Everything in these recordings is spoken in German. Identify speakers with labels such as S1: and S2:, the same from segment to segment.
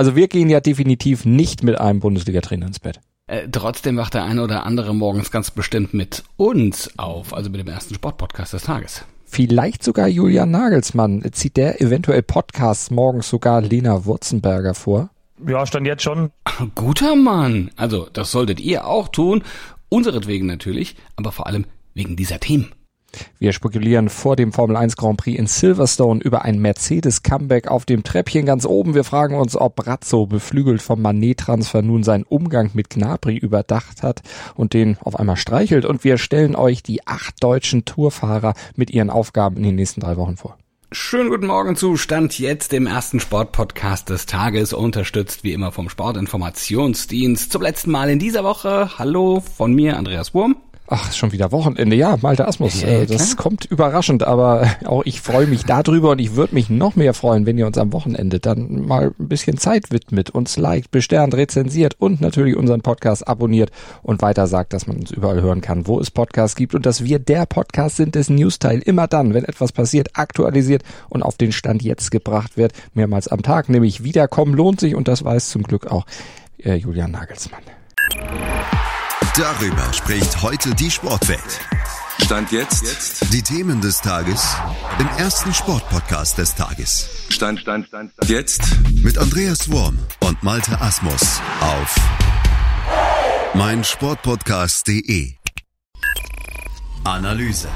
S1: Also wir gehen ja definitiv nicht mit einem Bundesliga-Trainer ins Bett.
S2: Äh, trotzdem wacht der eine oder andere morgens ganz bestimmt mit uns auf, also mit dem ersten Sportpodcast des Tages.
S1: Vielleicht sogar Julian Nagelsmann. Zieht der eventuell Podcasts morgens sogar Lena Wurzenberger vor?
S3: Ja, stand jetzt schon.
S2: Guter Mann. Also, das solltet ihr auch tun. Unseretwegen natürlich, aber vor allem wegen dieser Themen.
S1: Wir spekulieren vor dem Formel 1 Grand Prix in Silverstone über ein Mercedes Comeback auf dem Treppchen ganz oben. Wir fragen uns, ob Razzo, beflügelt vom Manet-Transfer, nun seinen Umgang mit Gnabry überdacht hat und den auf einmal streichelt. Und wir stellen euch die acht deutschen Tourfahrer mit ihren Aufgaben in den nächsten drei Wochen vor.
S2: Schönen guten Morgen zu Stand jetzt dem ersten Sportpodcast des Tages, unterstützt wie immer vom Sportinformationsdienst. Zum letzten Mal in dieser Woche. Hallo von mir, Andreas Wurm.
S1: Ach, schon wieder Wochenende. Ja, Malte Asmus. Ja, das kommt überraschend, aber auch ich freue mich darüber und ich würde mich noch mehr freuen, wenn ihr uns am Wochenende dann mal ein bisschen Zeit widmet, uns liked, besternt, rezensiert und natürlich unseren Podcast abonniert und weiter sagt, dass man uns überall hören kann, wo es Podcasts gibt und dass wir der Podcast sind des Newsteil. Immer dann, wenn etwas passiert, aktualisiert und auf den Stand jetzt gebracht wird, mehrmals am Tag, nämlich wiederkommen lohnt sich und das weiß zum Glück auch äh, Julian Nagelsmann.
S4: Darüber spricht heute die Sportwelt. Stand jetzt. Die Themen des Tages im ersten Sportpodcast des Tages. Stand, Stand, Stand, Stand. Jetzt mit Andreas Worm und Malte Asmus auf meinsportpodcast.de. Analyse.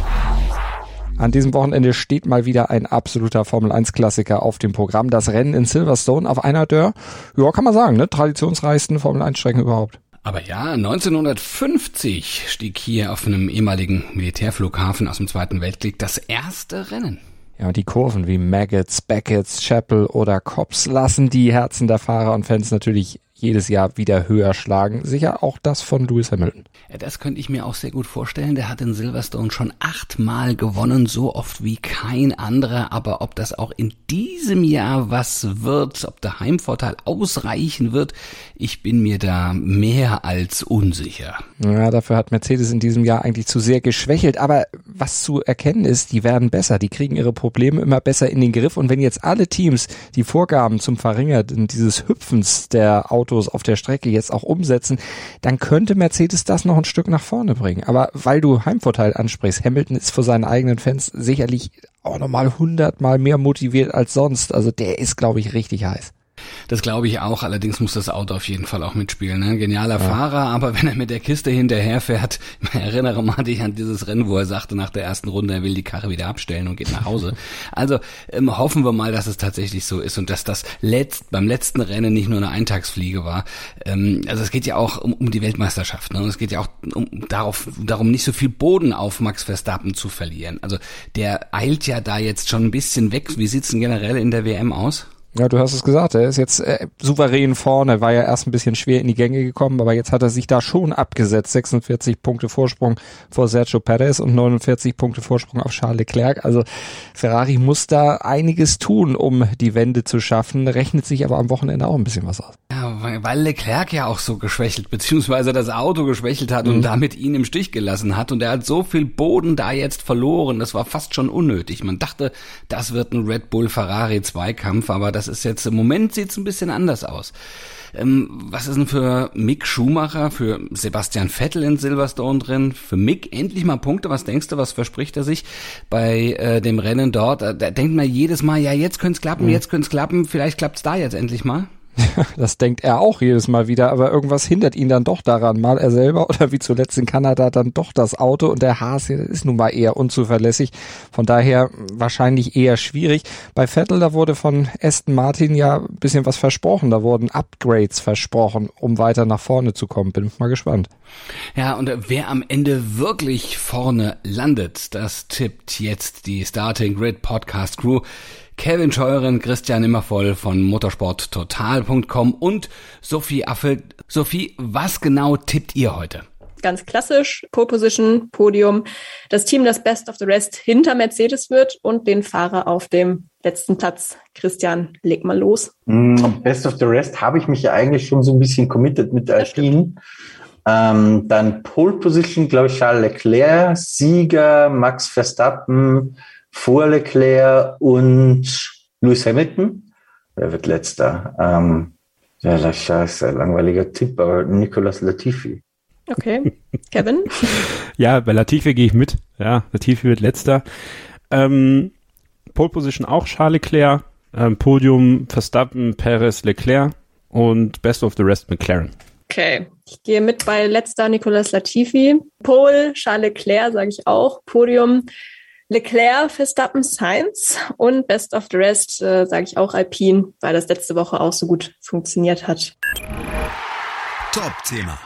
S1: An diesem Wochenende steht mal wieder ein absoluter Formel 1 Klassiker auf dem Programm. Das Rennen in Silverstone auf einer der, ja, kann man sagen, ne, traditionsreichsten Formel 1 Strecken überhaupt.
S2: Aber ja, 1950 stieg hier auf einem ehemaligen Militärflughafen aus dem Zweiten Weltkrieg das erste Rennen.
S1: Ja, die Kurven wie Maggots, Beckett's, Chapel oder Cops lassen die Herzen der Fahrer und Fans natürlich jedes Jahr wieder höher schlagen. Sicher auch das von Lewis Hamilton.
S2: Ja, das könnte ich mir auch sehr gut vorstellen. Der hat in Silverstone schon achtmal gewonnen, so oft wie kein anderer. Aber ob das auch in diesem Jahr was wird, ob der Heimvorteil ausreichen wird, ich bin mir da mehr als unsicher.
S1: Ja, dafür hat Mercedes in diesem Jahr eigentlich zu sehr geschwächelt. Aber was zu erkennen ist, die werden besser. Die kriegen ihre Probleme immer besser in den Griff. Und wenn jetzt alle Teams die Vorgaben zum Verringerten dieses Hüpfens der Autos Autos auf der Strecke jetzt auch umsetzen, dann könnte Mercedes das noch ein Stück nach vorne bringen. Aber weil du Heimvorteil ansprichst, Hamilton ist für seine eigenen Fans sicherlich auch nochmal hundertmal mehr motiviert als sonst. Also der ist, glaube ich, richtig heiß.
S2: Das glaube ich auch. Allerdings muss das Auto auf jeden Fall auch mitspielen. Ne? Genialer ja. Fahrer, aber wenn er mit der Kiste hinterherfährt, ich erinnere mal dich an dieses Rennen, wo er sagte nach der ersten Runde, er will die Karre wieder abstellen und geht nach Hause. Also ähm, hoffen wir mal, dass es tatsächlich so ist und dass das letzt, beim letzten Rennen nicht nur eine Eintagsfliege war. Ähm, also es geht ja auch um, um die Weltmeisterschaft. Ne? Und es geht ja auch um, darauf, darum, nicht so viel Boden auf Max Verstappen zu verlieren. Also der eilt ja da jetzt schon ein bisschen weg. Wie sieht's denn generell in der WM aus?
S1: Ja, du hast es gesagt, er ist jetzt äh, souverän vorne, war ja erst ein bisschen schwer in die Gänge gekommen, aber jetzt hat er sich da schon abgesetzt. 46 Punkte Vorsprung vor Sergio Perez und 49 Punkte Vorsprung auf Charles Leclerc. Also Ferrari muss da einiges tun, um die Wende zu schaffen, rechnet sich aber am Wochenende auch ein bisschen was aus.
S2: Ja, weil Leclerc ja auch so geschwächelt, beziehungsweise das Auto geschwächelt hat mhm. und damit ihn im Stich gelassen hat und er hat so viel Boden da jetzt verloren, das war fast schon unnötig. Man dachte, das wird ein Red Bull Ferrari Zweikampf, aber das ist jetzt im Moment sieht's ein bisschen anders aus. Ähm, was ist denn für Mick Schumacher, für Sebastian Vettel in Silverstone drin? Für Mick endlich mal Punkte. Was denkst du, was verspricht er sich bei äh, dem Rennen dort? Da denkt man jedes Mal, ja, jetzt könnte klappen, mhm. jetzt könnte klappen, vielleicht klappt's da jetzt endlich mal.
S1: das denkt er auch jedes Mal wieder, aber irgendwas hindert ihn dann doch daran. Mal er selber oder wie zuletzt in Kanada dann doch das Auto und der Haas ist nun mal eher unzuverlässig. Von daher wahrscheinlich eher schwierig. Bei Vettel, da wurde von Aston Martin ja ein bisschen was versprochen. Da wurden Upgrades versprochen, um weiter nach vorne zu kommen. Bin mal gespannt.
S2: Ja, und wer am Ende wirklich vorne landet, das tippt jetzt die Starting Grid Podcast Crew. Kevin Scheuren, Christian Immervoll von motorsporttotal.com und Sophie Affe. Sophie, was genau tippt ihr heute?
S5: Ganz klassisch, Pole Position, Podium, das Team, das Best of the Rest hinter Mercedes wird und den Fahrer auf dem letzten Platz. Christian, leg mal los.
S6: Mm, Best of the Rest habe ich mich ja eigentlich schon so ein bisschen committed mit Alpine. Ähm, dann Pole Position, glaube ich, Charles Leclerc, Sieger, Max Verstappen, vor Leclerc und Lewis Hamilton. Wer wird letzter? Ähm, Ja, Lascha ist ein langweiliger Tipp, aber Nicolas Latifi.
S5: Okay. Kevin?
S3: ja, bei Latifi gehe ich mit. Ja, Latifi wird letzter. Ähm, Pole Position auch Charles Leclerc. Ähm, Podium Verstappen, Perez, Leclerc und Best of the Rest McLaren.
S5: Okay. Ich gehe mit bei letzter Nicolas Latifi. Pole, Charles Leclerc sage ich auch. Podium Leclerc, Verstappen, Sainz und Best of the Rest äh, sage ich auch Alpine, weil das letzte Woche auch so gut funktioniert hat.
S4: Top-Thema.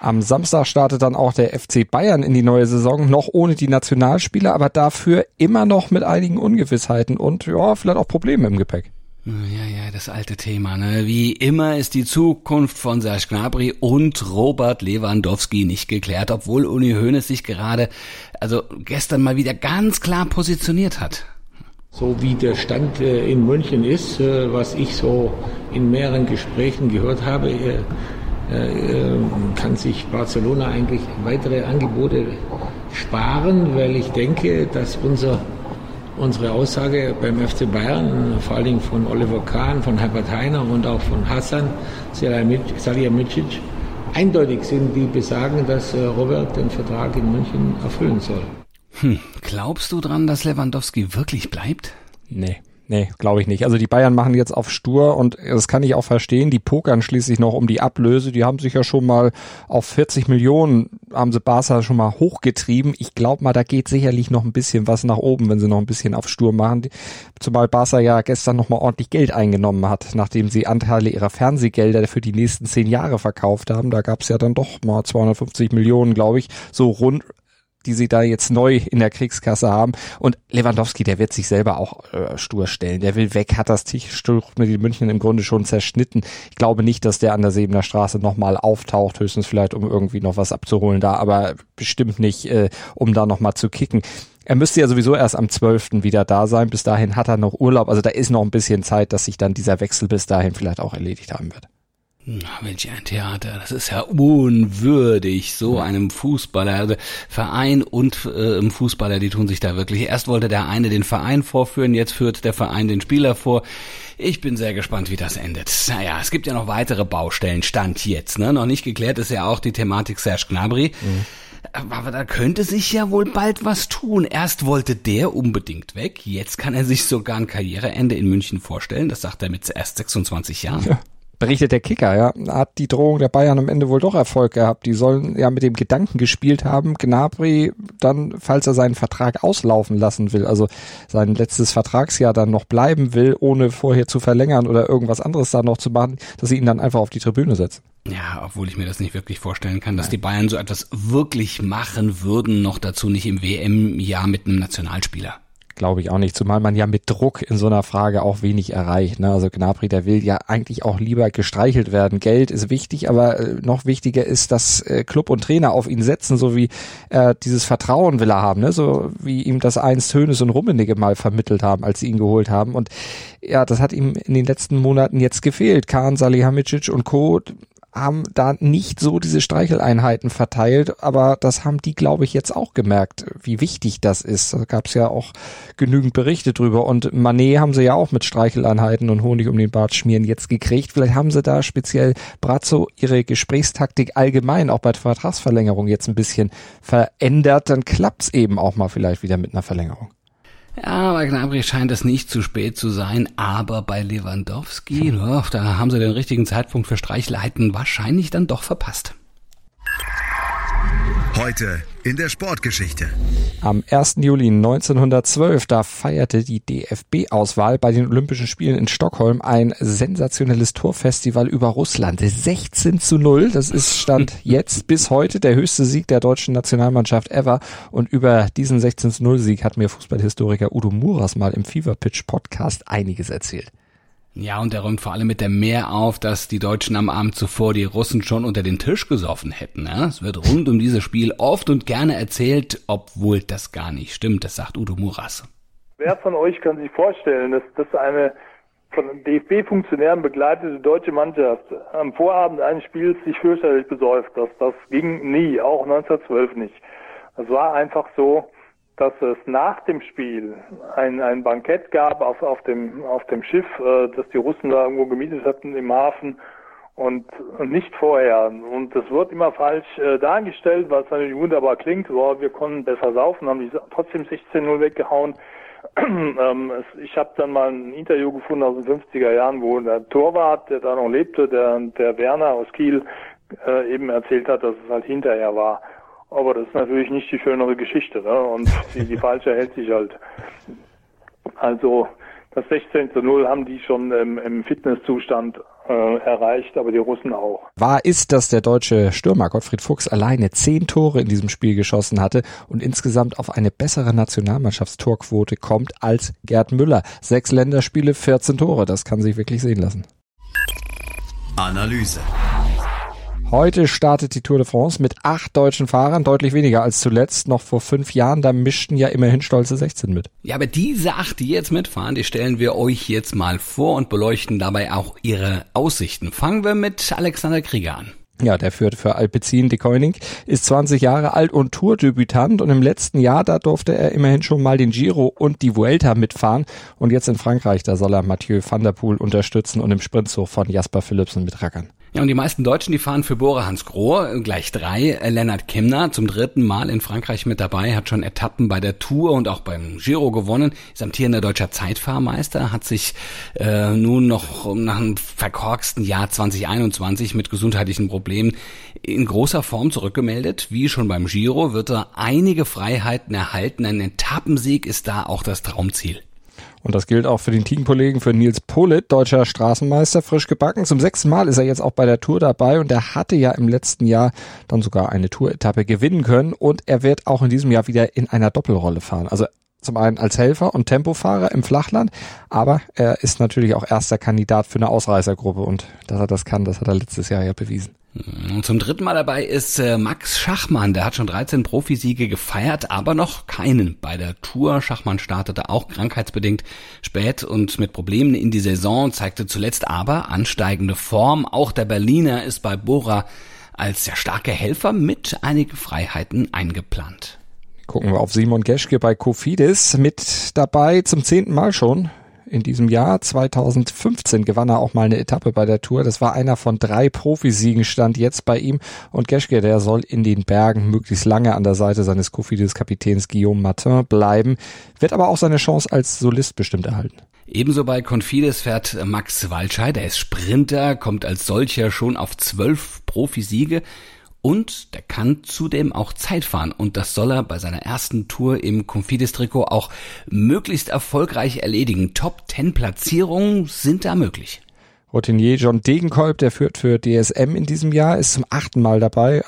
S1: Am Samstag startet dann auch der FC Bayern in die neue Saison, noch ohne die Nationalspieler, aber dafür immer noch mit einigen Ungewissheiten und ja, vielleicht auch Problemen im Gepäck.
S2: Ja, ja, das alte Thema. Ne? Wie immer ist die Zukunft von Serge Gnabry und Robert Lewandowski nicht geklärt, obwohl Uni Hoeneß sich gerade, also gestern mal wieder ganz klar positioniert hat.
S7: So wie der Stand äh, in München ist, äh, was ich so in mehreren Gesprächen gehört habe, äh, kann sich Barcelona eigentlich weitere Angebote sparen, weil ich denke, dass unser, unsere Aussage beim FC Bayern, vor allen Dingen von Oliver Kahn, von Herbert Heiner und auch von Hassan Salihamidzic, eindeutig sind, die besagen, dass äh, Robert den Vertrag in München erfüllen soll.
S2: Hm, glaubst du dran, dass Lewandowski wirklich bleibt?
S1: Nee. Nee, glaube ich nicht. Also die Bayern machen jetzt auf stur und das kann ich auch verstehen. Die pokern schließlich noch um die Ablöse. Die haben sich ja schon mal auf 40 Millionen, haben sie Barca schon mal hochgetrieben. Ich glaube mal, da geht sicherlich noch ein bisschen was nach oben, wenn sie noch ein bisschen auf stur machen. Zumal Barca ja gestern noch mal ordentlich Geld eingenommen hat, nachdem sie Anteile ihrer Fernsehgelder für die nächsten zehn Jahre verkauft haben. Da gab es ja dann doch mal 250 Millionen, glaube ich, so rund die sie da jetzt neu in der Kriegskasse haben. Und Lewandowski, der wird sich selber auch äh, stur stellen. Der will weg, hat das Tischtuch mit den München im Grunde schon zerschnitten. Ich glaube nicht, dass der an der Sebener Straße nochmal auftaucht, höchstens vielleicht, um irgendwie noch was abzuholen da, aber bestimmt nicht, äh, um da nochmal zu kicken. Er müsste ja sowieso erst am 12. wieder da sein. Bis dahin hat er noch Urlaub. Also da ist noch ein bisschen Zeit, dass sich dann dieser Wechsel bis dahin vielleicht auch erledigt haben wird.
S2: Welch ein Theater, das ist ja unwürdig, so einem Fußballer, also Verein und äh, Fußballer, die tun sich da wirklich. Erst wollte der eine den Verein vorführen, jetzt führt der Verein den Spieler vor. Ich bin sehr gespannt, wie das endet. Naja, es gibt ja noch weitere Baustellen, Stand jetzt, ne? Noch nicht geklärt ist ja auch die Thematik Serge Gnabry. Mhm. Aber da könnte sich ja wohl bald was tun. Erst wollte der unbedingt weg, jetzt kann er sich sogar ein Karriereende in München vorstellen. Das sagt er mit erst 26 Jahren. Ja
S1: berichtet der Kicker, ja, hat die Drohung der Bayern am Ende wohl doch Erfolg gehabt. Die sollen ja mit dem Gedanken gespielt haben, Gnabry dann, falls er seinen Vertrag auslaufen lassen will, also sein letztes Vertragsjahr dann noch bleiben will, ohne vorher zu verlängern oder irgendwas anderes da noch zu machen, dass sie ihn dann einfach auf die Tribüne setzen.
S2: Ja, obwohl ich mir das nicht wirklich vorstellen kann, dass die Bayern so etwas wirklich machen würden, noch dazu nicht im WM-Jahr mit einem Nationalspieler.
S1: Glaube ich auch nicht, zumal man ja mit Druck in so einer Frage auch wenig erreicht. Ne? Also Gnabry, der will ja eigentlich auch lieber gestreichelt werden. Geld ist wichtig, aber äh, noch wichtiger ist, dass äh, Club und Trainer auf ihn setzen, so wie äh, dieses Vertrauen will er haben, ne? so wie ihm das einst Hönes und Rummenigge mal vermittelt haben, als sie ihn geholt haben. Und ja, das hat ihm in den letzten Monaten jetzt gefehlt. Kahn, Salihamidzic und Co haben da nicht so diese Streicheleinheiten verteilt, aber das haben die, glaube ich, jetzt auch gemerkt, wie wichtig das ist. Da gab es ja auch genügend Berichte drüber und Manet haben sie ja auch mit Streicheleinheiten und Honig um den Bart schmieren jetzt gekriegt. Vielleicht haben sie da speziell Brazzo ihre Gesprächstaktik allgemein auch bei Vertragsverlängerung jetzt ein bisschen verändert, dann klappt's eben auch mal vielleicht wieder mit einer Verlängerung.
S2: Ja, bei Gnabry scheint es nicht zu spät zu sein, aber bei Lewandowski, oh, da haben sie den richtigen Zeitpunkt für Streichleiten wahrscheinlich dann doch verpasst.
S4: Heute in der Sportgeschichte.
S1: Am 1. Juli 1912, da feierte die DFB-Auswahl bei den Olympischen Spielen in Stockholm ein sensationelles Torfestival über Russland. 16 zu 0, das ist Stand jetzt bis heute der höchste Sieg der deutschen Nationalmannschaft ever. Und über diesen 16 zu 0 Sieg hat mir Fußballhistoriker Udo Muras mal im Fever Pitch Podcast einiges erzählt.
S2: Ja, und er räumt vor allem mit der Mehr auf, dass die Deutschen am Abend zuvor die Russen schon unter den Tisch gesoffen hätten. Ja? Es wird rund um dieses Spiel oft und gerne erzählt, obwohl das gar nicht stimmt. Das sagt Udo Muras.
S8: Wer von euch kann sich vorstellen, dass das eine von DFB-Funktionären begleitete deutsche Mannschaft am Vorabend eines Spiels sich fürchterlich besäuft. Das, das ging nie, auch 1912 nicht. Das war einfach so, dass es nach dem Spiel ein, ein Bankett gab auf, auf, dem, auf dem Schiff, äh, das die Russen da irgendwo gemietet hatten im Hafen und, und nicht vorher. Und das wird immer falsch äh, dargestellt, was natürlich wunderbar klingt. Boah, wir konnten besser saufen, haben die trotzdem 16-0 weggehauen. ähm, es, ich habe dann mal ein Interview gefunden aus den 50er Jahren, wo der Torwart, der da noch lebte, der, der Werner aus Kiel, äh, eben erzählt hat, dass es halt hinterher war. Aber das ist natürlich nicht die schönere Geschichte, ne? Und die, die falsche hält sich halt. Also das 16 zu 0 haben die schon im, im Fitnesszustand äh, erreicht, aber die Russen auch.
S1: Wahr ist, dass der deutsche Stürmer Gottfried Fuchs alleine zehn Tore in diesem Spiel geschossen hatte und insgesamt auf eine bessere Nationalmannschaftstorquote kommt als Gerd Müller. Sechs Länderspiele, 14 Tore, das kann sich wirklich sehen lassen.
S4: Analyse.
S1: Heute startet die Tour de France mit acht deutschen Fahrern, deutlich weniger als zuletzt. Noch vor fünf Jahren, da mischten ja immerhin stolze 16 mit.
S2: Ja, aber diese acht, die jetzt mitfahren, die stellen wir euch jetzt mal vor und beleuchten dabei auch ihre Aussichten. Fangen wir mit Alexander Krieger an.
S1: Ja, der führt für Alpecin de Koenig, ist 20 Jahre alt und Tourdebütant und im letzten Jahr, da durfte er immerhin schon mal den Giro und die Vuelta mitfahren und jetzt in Frankreich, da soll er Mathieu van der Poel unterstützen und im Sprintzug von Jasper Philipsen mitrackern.
S2: Ja, und die meisten Deutschen, die fahren für Bora Hans Grohe, gleich drei. Lennart Kemner zum dritten Mal in Frankreich mit dabei, hat schon Etappen bei der Tour und auch beim Giro gewonnen, ist amtierender deutscher Zeitfahrmeister, hat sich äh, nun noch nach einem verkorksten Jahr 2021 mit gesundheitlichen Problemen in großer Form zurückgemeldet. Wie schon beim Giro wird er einige Freiheiten erhalten. Ein Etappensieg ist da auch das Traumziel.
S1: Und das gilt auch für den Teamkollegen, für Nils Polit, deutscher Straßenmeister, frisch gebacken. Zum sechsten Mal ist er jetzt auch bei der Tour dabei und er hatte ja im letzten Jahr dann sogar eine Tour-Etappe gewinnen können und er wird auch in diesem Jahr wieder in einer Doppelrolle fahren. Also zum einen als Helfer und Tempofahrer im Flachland, aber er ist natürlich auch erster Kandidat für eine Ausreißergruppe und dass er das kann, das hat er letztes Jahr ja bewiesen.
S2: Und zum dritten Mal dabei ist äh, Max Schachmann. Der hat schon 13 Profisiege gefeiert, aber noch keinen bei der Tour. Schachmann startete auch krankheitsbedingt spät und mit Problemen in die Saison, zeigte zuletzt aber ansteigende Form. Auch der Berliner ist bei Bora als sehr starker Helfer mit einige Freiheiten eingeplant.
S1: Gucken wir auf Simon Geschke bei Kofidis mit dabei zum zehnten Mal schon in diesem Jahr. 2015 gewann er auch mal eine Etappe bei der Tour. Das war einer von drei Profisiegen stand jetzt bei ihm. Und Geschke, der soll in den Bergen möglichst lange an der Seite seines Kofidis-Kapitäns Guillaume Martin bleiben, wird aber auch seine Chance als Solist bestimmt erhalten.
S2: Ebenso bei Confides fährt Max Walscheid, der ist Sprinter, kommt als solcher schon auf zwölf Profisiege und der kann zudem auch Zeit fahren und das soll er bei seiner ersten Tour im Confidis-Trikot auch möglichst erfolgreich erledigen. Top 10 Platzierungen sind da möglich.
S1: Routinier John Degenkolb, der führt für DSM in diesem Jahr, ist zum achten Mal dabei.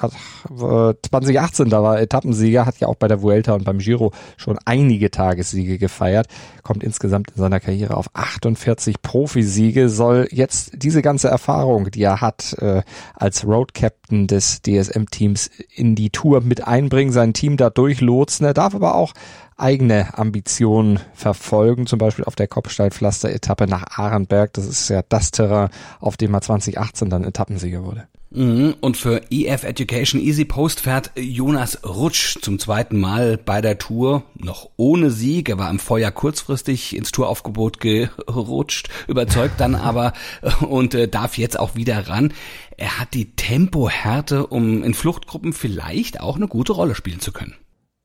S1: 2018 äh, da war Etappensieger, hat ja auch bei der Vuelta und beim Giro schon einige Tagessiege gefeiert, kommt insgesamt in seiner Karriere auf 48 Profisiege, soll jetzt diese ganze Erfahrung, die er hat äh, als Road Captain des DSM-Teams in die Tour mit einbringen, sein Team da durchlotsen. Er darf aber auch eigene Ambitionen verfolgen, zum Beispiel auf der Kopfsteinpflaster-Etappe nach Ahrenberg. Das ist ja das Terrain, auf dem er 2018 dann Etappensieger wurde.
S2: Mhm. Und für EF Education Easy Post fährt Jonas Rutsch zum zweiten Mal bei der Tour, noch ohne Sieg. Er war im Vorjahr kurzfristig ins Touraufgebot gerutscht, überzeugt dann aber und äh, darf jetzt auch wieder ran. Er hat die Tempohärte, um in Fluchtgruppen vielleicht auch eine gute Rolle spielen zu können.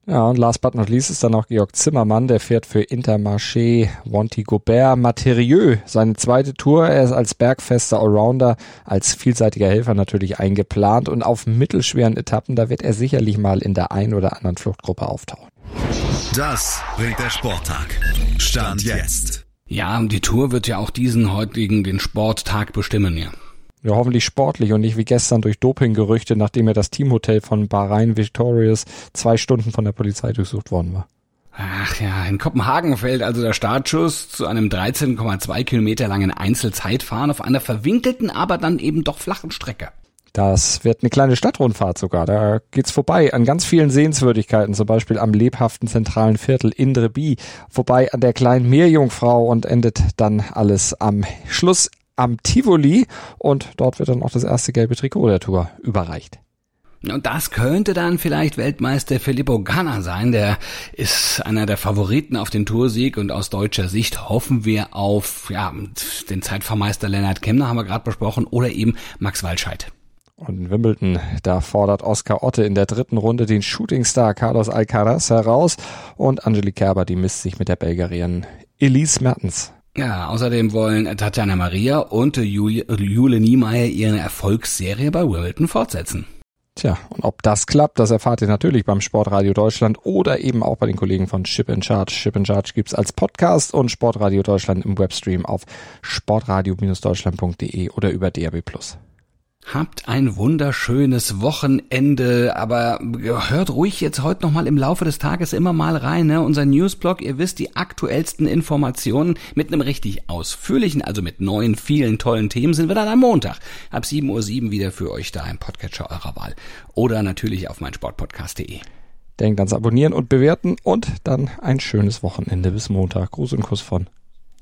S1: Ja, und last but not least ist dann noch Georg Zimmermann, der fährt für Intermarché Wanty Gobert Materieux seine zweite Tour. Er ist als bergfester Allrounder, als vielseitiger Helfer natürlich eingeplant und auf mittelschweren Etappen, da wird er sicherlich mal in der ein oder anderen Fluchtgruppe auftauchen.
S4: Das bringt der Sporttag. Stand jetzt.
S2: Ja, und die Tour wird ja auch diesen heutigen, den Sporttag bestimmen, ja.
S1: Ja, hoffentlich sportlich und nicht wie gestern durch Dopinggerüchte, nachdem er das Teamhotel von Bahrain Victorious zwei Stunden von der Polizei durchsucht worden war.
S2: Ach ja, in Kopenhagen fällt also der Startschuss zu einem 13,2 Kilometer langen Einzelzeitfahren auf einer verwinkelten, aber dann eben doch flachen Strecke.
S1: Das wird eine kleine Stadtrundfahrt sogar. Da geht's vorbei an ganz vielen Sehenswürdigkeiten, zum Beispiel am lebhaften zentralen Viertel Indreby, vorbei an der kleinen Meerjungfrau und endet dann alles am Schluss am Tivoli und dort wird dann auch das erste gelbe Trikot der Tour überreicht.
S2: Und das könnte dann vielleicht Weltmeister Filippo Ganna sein. Der ist einer der Favoriten auf den Toursieg und aus deutscher Sicht hoffen wir auf ja, den Zeitvermeister Lennart Kemner, haben wir gerade besprochen, oder eben Max Walscheid.
S1: Und in Wimbledon, da fordert Oscar Otte in der dritten Runde den Shootingstar Carlos Alcaraz heraus und Angelique Kerber, die misst sich mit der Belgierin Elise Mertens.
S2: Ja, außerdem wollen Tatjana Maria und Jule, Jule Niemeyer ihre Erfolgsserie bei Wimbledon fortsetzen.
S1: Tja, und ob das klappt, das erfahrt ihr natürlich beim Sportradio Deutschland oder eben auch bei den Kollegen von Ship in Charge. Ship in Charge gibt's als Podcast und Sportradio Deutschland im Webstream auf sportradio-deutschland.de oder über DRB+.
S2: Habt ein wunderschönes Wochenende, aber hört ruhig jetzt heute nochmal im Laufe des Tages immer mal rein. Ne? Unser Newsblog, ihr wisst, die aktuellsten Informationen mit einem richtig ausführlichen, also mit neuen, vielen tollen Themen sind wir dann am Montag ab 7.07 Uhr wieder für euch da im Podcatcher eurer Wahl. Oder natürlich auf meinsportpodcast.de.
S1: Denkt ans Abonnieren und Bewerten und dann ein schönes Wochenende bis Montag. Gruß und Kuss von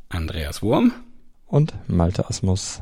S2: Andreas Wurm
S1: und Malte Asmus.